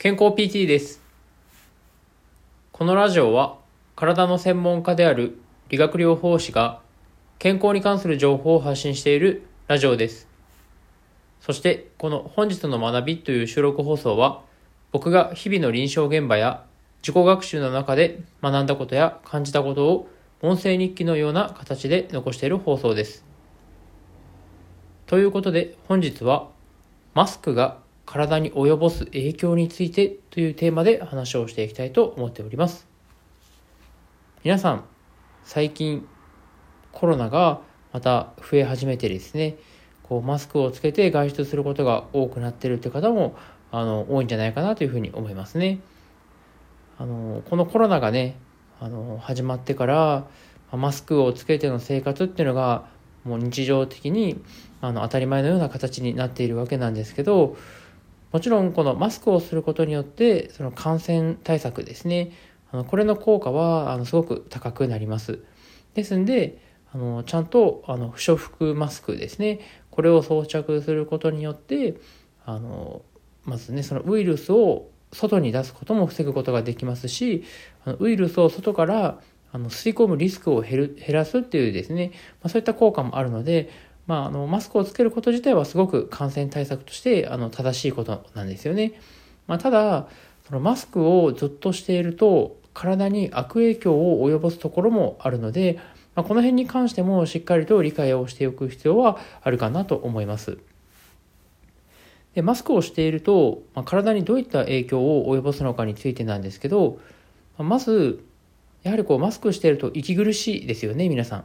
健康 PT です。このラジオは体の専門家である理学療法士が健康に関する情報を発信しているラジオです。そしてこの本日の学びという収録放送は僕が日々の臨床現場や自己学習の中で学んだことや感じたことを音声日記のような形で残している放送です。ということで本日はマスクが体に及ぼす影響についてというテーマで話をしていきたいと思っております。皆さん、最近コロナがまた増え始めてですね、こうマスクをつけて外出することが多くなってるという方もあの多いんじゃないかなというふうに思いますね。あのこのコロナがねあの始まってからマスクをつけての生活っていうのがもう日常的にあの当たり前のような形になっているわけなんですけどもちろんこのマスクをすることによってその感染対策ですね。あのこれの効果はあのすごく高くなります。ですんであのちゃんとあの不織布マスクですね。これを装着することによってあのまずねそのウイルスを外に出すことも防ぐことができますしあのウイルスを外からあの吸い込むリスクを減る減らすっていうですね、まあ、そういった効果もあるので、まあ、あのマスクをつけること自体はすごく感染対策としてあの正しいことなんですよね。まあ、ただそのマスクをずっとしていると体に悪影響を及ぼすところもあるので、まあ、この辺に関してもしっかりと理解をしておく必要はあるかなと思います。でマスクをしていると、まあ、体にどういった影響を及ぼすのかについてなんですけど、まあ、まずやはりこうマスクしていると息苦しいですよね皆さん。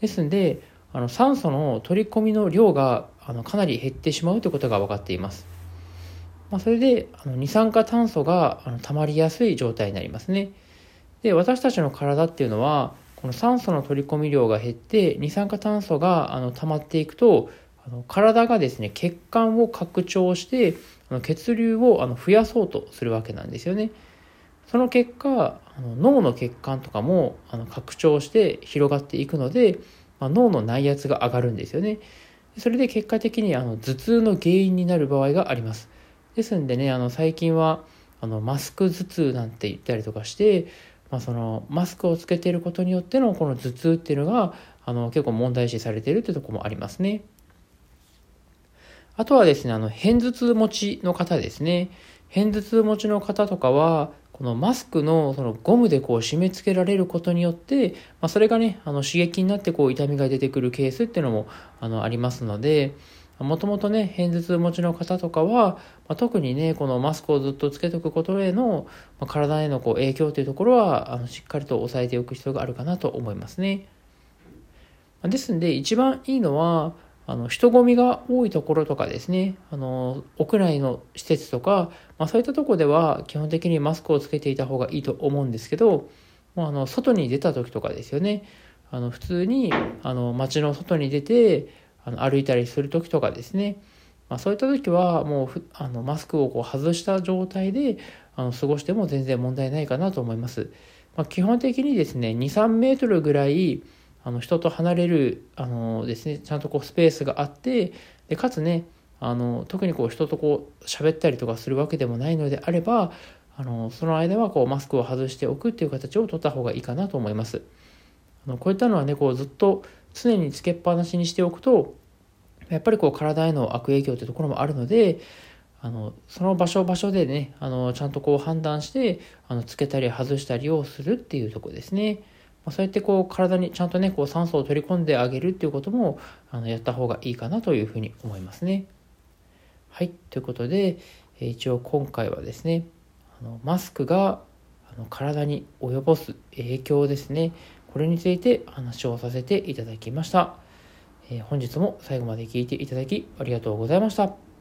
ですんであの酸素の取り込みの量があのかなり減ってしまうということが分かっています。まあ、それであの二酸化炭素があの溜まりやすい状態になりますね。で私たちの体っていうのはこの酸素の取り込み量が減って二酸化炭素があの溜まっていくとあの体がですね血管を拡張してあの血流をあの増やそうとするわけなんですよね。その結果あの脳の血管とかもあの拡張して広がっていくので、まあ、脳の内圧が上がるんですよね。それで結果的にあの頭痛の原因になる場合があります。ですんでねあの最近はあのマスク頭痛なんて言ったりとかして、まあ、そのマスクをつけていることによってのこの頭痛っていうのがあの結構問題視されているというとこもありますね。あとはですね、あの、片頭痛持ちの方ですね。片頭痛持ちの方とかは、このマスクのそのゴムでこう締め付けられることによって、まあ、それがね、あの刺激になってこう痛みが出てくるケースっていうのもあのありますので、もともとね、片頭痛持ちの方とかは、まあ、特にね、このマスクをずっとつけておくことへの、まあ、体へのこう影響というところは、あのしっかりと抑えておく必要があるかなと思いますね。ですんで、一番いいのは、あの人混みが多いところとかですね、あの屋内の施設とか、まあ、そういったところでは基本的にマスクをつけていた方がいいと思うんですけど、もうあの外に出た時とかですよね、あの普通にあの街の外に出てあの歩いたりする時とかですね、まあ、そういった時はもうあのマスクをこう外した状態であの過ごしても全然問題ないかなと思います。まあ、基本的にですね、2、3メートルぐらいあの人と離れるあのですねちゃんとこうスペースがあってでかつねあの特にこう人とこう喋ったりとかするわけでもないのであればあのその間はこうマスクを外しておくっていう形を取った方がいいかなと思いますあのこういったのはねこうずっと常につけっぱなしにしておくとやっぱりこう体への悪影響というところもあるのであのその場所場所でねあのちゃんとこう判断してあのつけたり外したりをするっていうところですね。ま、そうやってこう体にちゃんとねこう酸素を取り込んであげるっていうこともあのやった方がいいかなというふうに思いますね。はいということで一応今回はですねあのマスクがあの体に及ぼす影響ですねこれについて話をさせていただきました。えー、本日も最後まで聞いていただきありがとうございました。